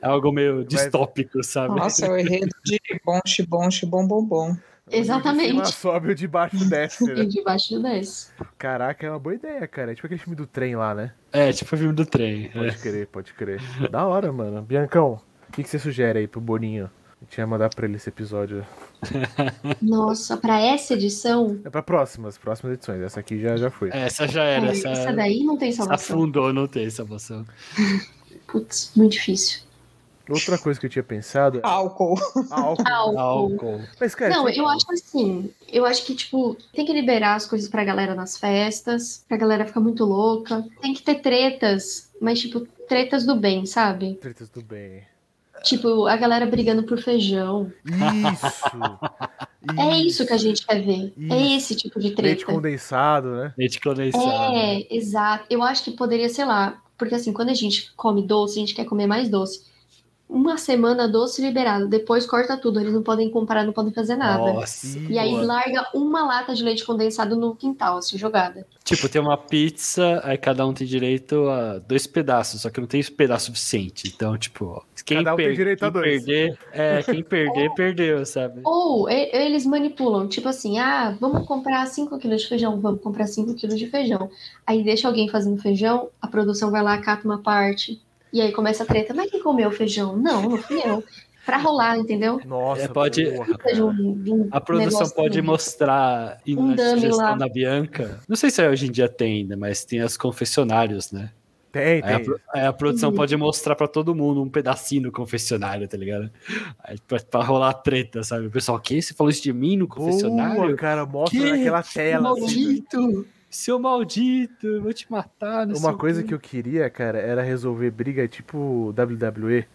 É algo meio distópico, sabe? Nossa, é o enredo de bom, bom, bom, bom, bom. Exatamente. O de cima sobe o de baixo desce, E né? debaixo desse. Caraca, é uma boa ideia, cara. É tipo aquele filme do trem lá, né? É, tipo o filme do trem. Pode é. crer, pode crer. Da hora, mano. Biancão, O que, que você sugere aí pro Boninho? A gente ia mandar pra ele esse episódio. (laughs) Nossa, pra essa edição, É pra próximas, próximas edições. Essa aqui já, já foi. Essa já era. é, Essa, essa daí não tem salvação. afundou, não tem salvação. (laughs) Putz, muito difícil. Outra coisa que eu tinha pensado é Álcool. álcool. Álcool. Álcool. Mas, cara, Não, tinha- eu acho assim. Eu acho que, tipo, tem que liberar as coisas pra galera nas festas, pra galera ficar muito louca. Tem que ter tretas, mas, tipo, tretas do bem, sabe? Tretas do bem. Tipo, a galera brigando por feijão. Isso! (laughs) É isso que a gente quer ver. É Isso. esse tipo de Leite treta. condensado, né? Leite condensado. É, exato. Eu acho que poderia, sei lá, porque assim, quando a gente come doce, a gente quer comer mais doce. Uma semana doce liberado, depois corta tudo, eles não podem comprar, não podem fazer nada. Nossa. E aí boa. larga uma lata de leite condensado no quintal, assim, jogada. Tipo, tem uma pizza, aí cada um tem direito a dois pedaços, só que não tem pedaço suficiente. Então, tipo, ó, quem, Cada um tem per- quem dois. perder, é, (laughs) quem perder, perdeu, sabe? Ou eles manipulam, tipo assim, ah, vamos comprar 5 quilos de feijão, vamos comprar 5 quilos de feijão. Aí deixa alguém fazendo feijão, a produção vai lá, cata uma parte, e aí começa a treta. Mas quem comeu o feijão? Não, não fui eu. Pra rolar, entendeu? Nossa, É, pode- um- um A produção pode assim. mostrar e Um na sugestão da Bianca. Não sei se hoje em dia tem ainda, mas tem as confessionários, né? Tem, Aí a, tem. aí a produção Uhum. pode mostrar pra todo mundo um pedacinho no confessionário, tá ligado? Aí pra, pra rolar treta, sabe? O pessoal, o que? Você falou isso de mim no confessionário? Boa, cara, mostra Que? naquela tela. assim. Seu maldito, eu vou te matar. Uma coisa quê. que eu queria, cara, era resolver briga tipo WWE.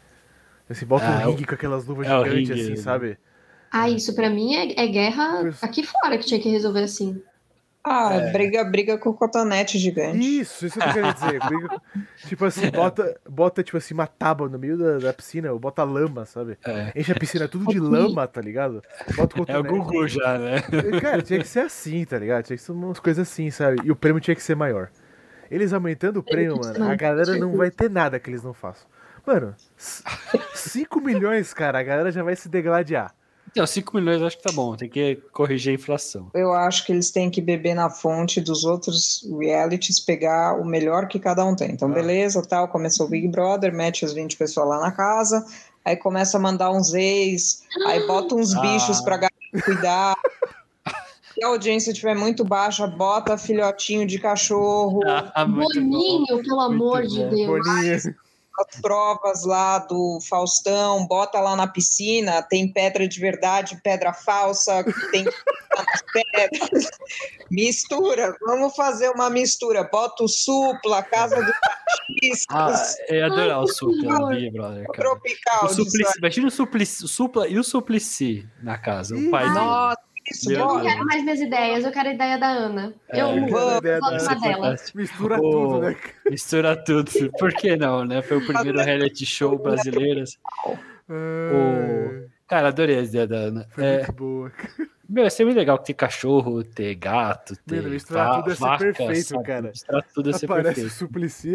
Assim, bota Ah, um ringue com aquelas luvas é gigantes, assim, né? sabe? Ah, isso pra mim é, é guerra aqui fora que tinha que resolver assim. Ah, É. briga, briga com cotonete gigante. Isso, isso que eu queria dizer. Briga tipo assim, (laughs) bota, bota tipo assim, uma tábua no meio da, da piscina, ou bota lama, sabe? É, Enche a piscina tudo de (laughs) lama, tá ligado? Bota o é o cotonete. Gugu já, né? Cara, tinha que ser assim, tá ligado? Tinha que ser umas coisas assim, sabe? E o prêmio tinha que ser maior. Eles aumentando o prêmio, mano, a galera não vai ter nada que eles não façam. Mano, 5 milhões, cara, a galera já vai se degladiar. Então, 5 milhões eu acho que tá bom, tem que corrigir a inflação. Eu acho que eles têm que beber na fonte dos outros realities, pegar o melhor que cada um tem. Então, Ah. beleza, tal, começou o Big Brother, mete as 20 pessoas lá na casa, aí começa a mandar uns ex, aí bota uns Ah. bichos pra galera cuidar. (laughs) Se a audiência estiver muito baixa, bota filhotinho de cachorro, Ah, muito bom. Boninho, pelo amor Muito de bom. Deus. Boninho. As provas lá do Faustão, bota lá na piscina, tem pedra de verdade, pedra falsa, tem as (laughs) pedras. Mistura, vamos fazer uma mistura. Bota o supla, casa do Ah, Patiscos, eu ia adorar o Supla. Big Brother, cara. tropical. O de Suplicy, imagina o Suplicy, o Supla e o Suplicy na casa, o pai dele. Isso, Eu não quero mais minhas ideias, eu quero a ideia da Ana. É, eu Ana. uma dela. Mistura tudo, né? Mistura tudo. Por que não, né? Foi o primeiro reality show brasileiro. assim. Ah, Cara, adorei a ideia da Ana. Foi É, muito boa. meu, ser muito legal ter cachorro, ter gato, ter Mano, misturar tudo ia ser vaca, perfeito, sabe? cara. Misturar tudo ia ser Aparece o perfeito.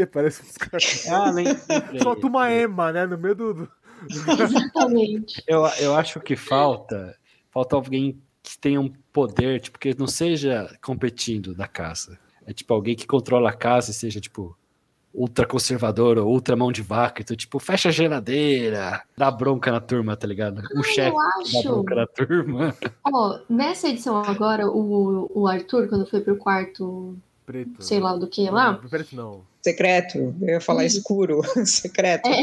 Aparece uns caras. Ah, lem- lembrei. Solta uma ema, né? No meio do. do- (laughs) Exatamente. Eu, eu acho que falta, falta alguém que tenha um poder, tipo, que não seja competindo da casa. É tipo alguém que controla a casa e seja, tipo, ultra conservador ou ultra mão de vaca. Então, tipo, fecha a geladeira, dá bronca na turma, tá ligado? O Ah, chefe eu dá acho. bronca na turma. (laughs) Ó, nessa edição agora, o, o Arthur, quando foi pro quarto, Preto. sei lá do que lá, Preto não. Secreto, eu ia falar Isso. escuro, (laughs) secreto. É.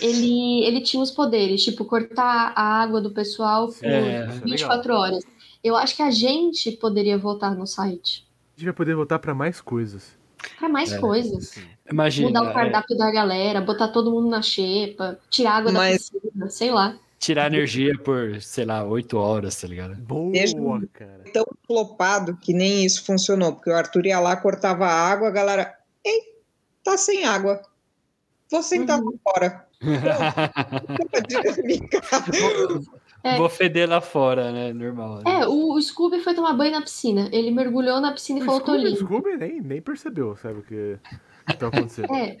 ele, ele tinha os poderes, tipo, cortar a água do pessoal por É, isso é 24 horas. Eu acho que a gente poderia votar no site. A gente vai poder voltar pra mais coisas. Pra mais É. coisas. Imagina, Mudar o é, cardápio da galera, botar todo mundo na xepa, tirar água Mas- da piscina, sei lá. tirar energia por, sei lá, oito horas, tá ligado? Boa, Deixa- cara. Tão flopado que nem isso funcionou, porque o Arthur ia lá, cortava a água, a galera, ei, tá sem água. Vou sentar Uhum. fora. (laughs) É. Vou feder lá fora, né? Normal. né? É, o, o Scooby foi tomar banho na piscina. Ele mergulhou na piscina e O falou, tô Scooby, o limpo. Scooby nem, nem percebeu, sabe o que, que tá acontecendo. É,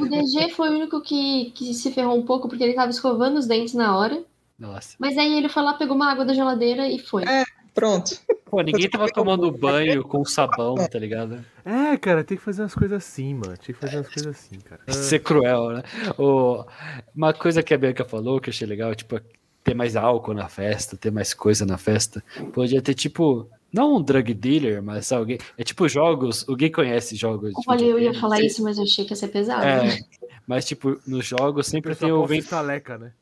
o DG foi o único que, que se ferrou um pouco porque ele tava escovando os dentes na hora. Nossa. Mas aí ele foi lá, pegou uma água da geladeira e foi. É. Pronto. Pô, ninguém tava tomando banho com sabão, tá ligado? É, cara, tem que fazer umas coisas assim, mano. Tinha que fazer umas coisas assim, cara. Ser cruel, né? O- Uma coisa que a Bianca falou que eu achei legal, tipo, ter mais álcool na festa, ter mais coisa na festa. Podia ter, tipo, não um drug dealer, mas alguém. É tipo jogos. Alguém conhece jogos? Olha, eu ia falar isso, mas eu achei que ia ser pesado. É, mas, tipo, nos jogos sempre tem o vendedor. estaleca, né?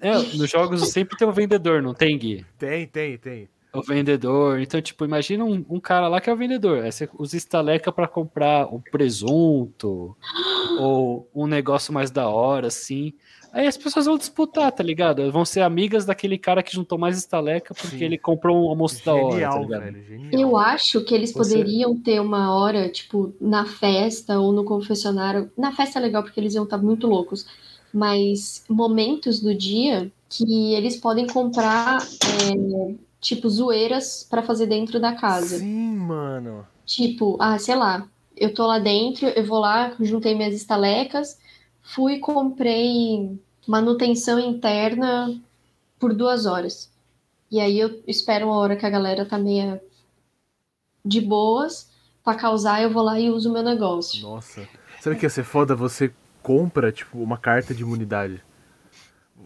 É, nos jogos sempre tem o vendedor, não tem, Gui? Tem, tem, tem. O vendedor. Então, tipo, imagina um, um cara lá que é o vendedor. Aí você usa estaleca pra comprar um presunto (gasps) ou um negócio mais da hora, assim. Aí as pessoas vão disputar, tá ligado? Vão ser amigas daquele cara que juntou mais estaleca porque Sim. ele comprou um almoço da hora, tá ligado? velho. Genial. Eu acho que eles Você- poderiam ter uma hora, tipo, na festa ou no confessionário. Na festa é legal porque eles iam estar muito loucos. Mas momentos do dia que eles podem comprar, é, tipo, zoeiras pra fazer dentro da casa. Sim, mano. Tipo, ah, sei lá, eu tô lá dentro, eu vou lá, juntei minhas estalecas, fui e comprei manutenção interna por duas horas. E aí eu espero uma hora que a galera tá meio de boas pra causar, eu vou lá e uso o meu negócio. Nossa. Sabe o que ia ser foda? Você compra, tipo, uma carta de imunidade.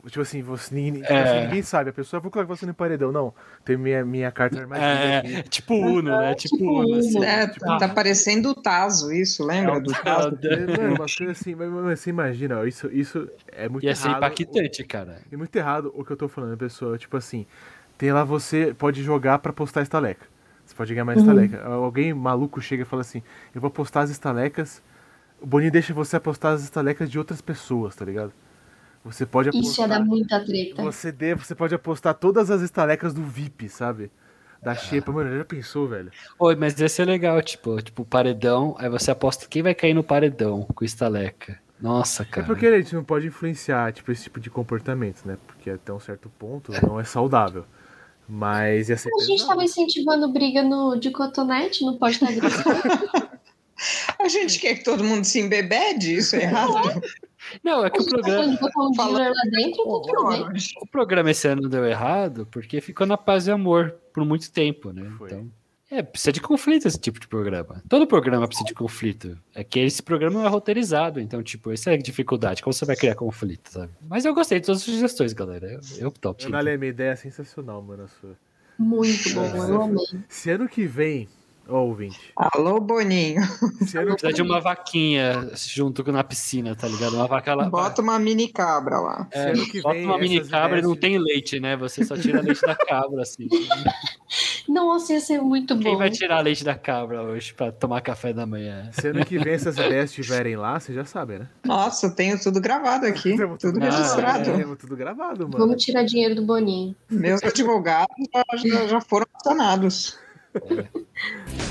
Tipo assim, você, ninguém, tipo É. assim, ninguém sabe. A pessoa, vou colocar você no paredão. Não, tem minha, minha carta armadilha aqui. É, tipo Uno, né? Tipo, tipo Uno. assim. É, tá parecendo o Tazo, isso, lembra do Tazo? É, Mano, umas coisas assim, mas, mas você imagina, isso, isso é muito Ia ser errado. impactante, cara. É muito errado o que eu tô falando, pessoa. Tipo assim, tem lá você pode jogar pra postar estaleca. Você pode ganhar mais estaleca. Alguém maluco chega e fala assim: Eu vou postar as estalecas. O Boninho deixa você apostar as estalecas de outras pessoas, tá ligado? Você pode apostar. Isso ia dar muita treta. Você, dê, você pode apostar todas as estalecas do VIP, sabe? Da Xepa. Mano, já pensou, velho? Oi, mas ia ser legal, tipo, tipo, paredão, aí você aposta quem vai cair no paredão com estaleca. Nossa, É cara. porque a gente não pode influenciar tipo, esse tipo de comportamento, né? Porque até um certo ponto não é saudável. Mas ia ser. A gente tava incentivando briga no, de cotonete, não pode estar agressivo. (laughs) A gente quer que todo mundo se embebede, isso é errado. Não, é que o Tá programa, tá o programa esse ano deu errado porque ficou na paz e amor por muito tempo, né? Foi. Então, é, precisa de conflito esse tipo de programa. Todo programa precisa de conflito. É que esse programa não é roteirizado, então, tipo, essa é a dificuldade. Como você vai criar conflito, sabe? Mas eu gostei de todas as sugestões, galera. Eu, eu top. Olha, minha ideia é sensacional, mano. A sua. Muito bom, eu amei. Se ano que vem, ó, ouvinte. Alô, Boninho. Se ano Precisa de uma vaquinha junto com na piscina, tá ligado? Uma vaca lá. Bota uma mini cabra lá. É, que bota vem uma mini cabra e não de- tem leite, né? Você só tira leite da cabra, assim. Nossa, ia ser muito Quem bom. vai tirar leite da cabra hoje pra tomar café da manhã? Se ano que vem essas (laughs) ideias estiverem lá, vocês já sabem, né? Nossa, eu tenho tudo gravado aqui, (laughs) Temos tudo Ah, registrado. É, temos tudo gravado, mano. Vamos tirar dinheiro do Boninho. Meus advogados já, já- já foram acionados. Pudesse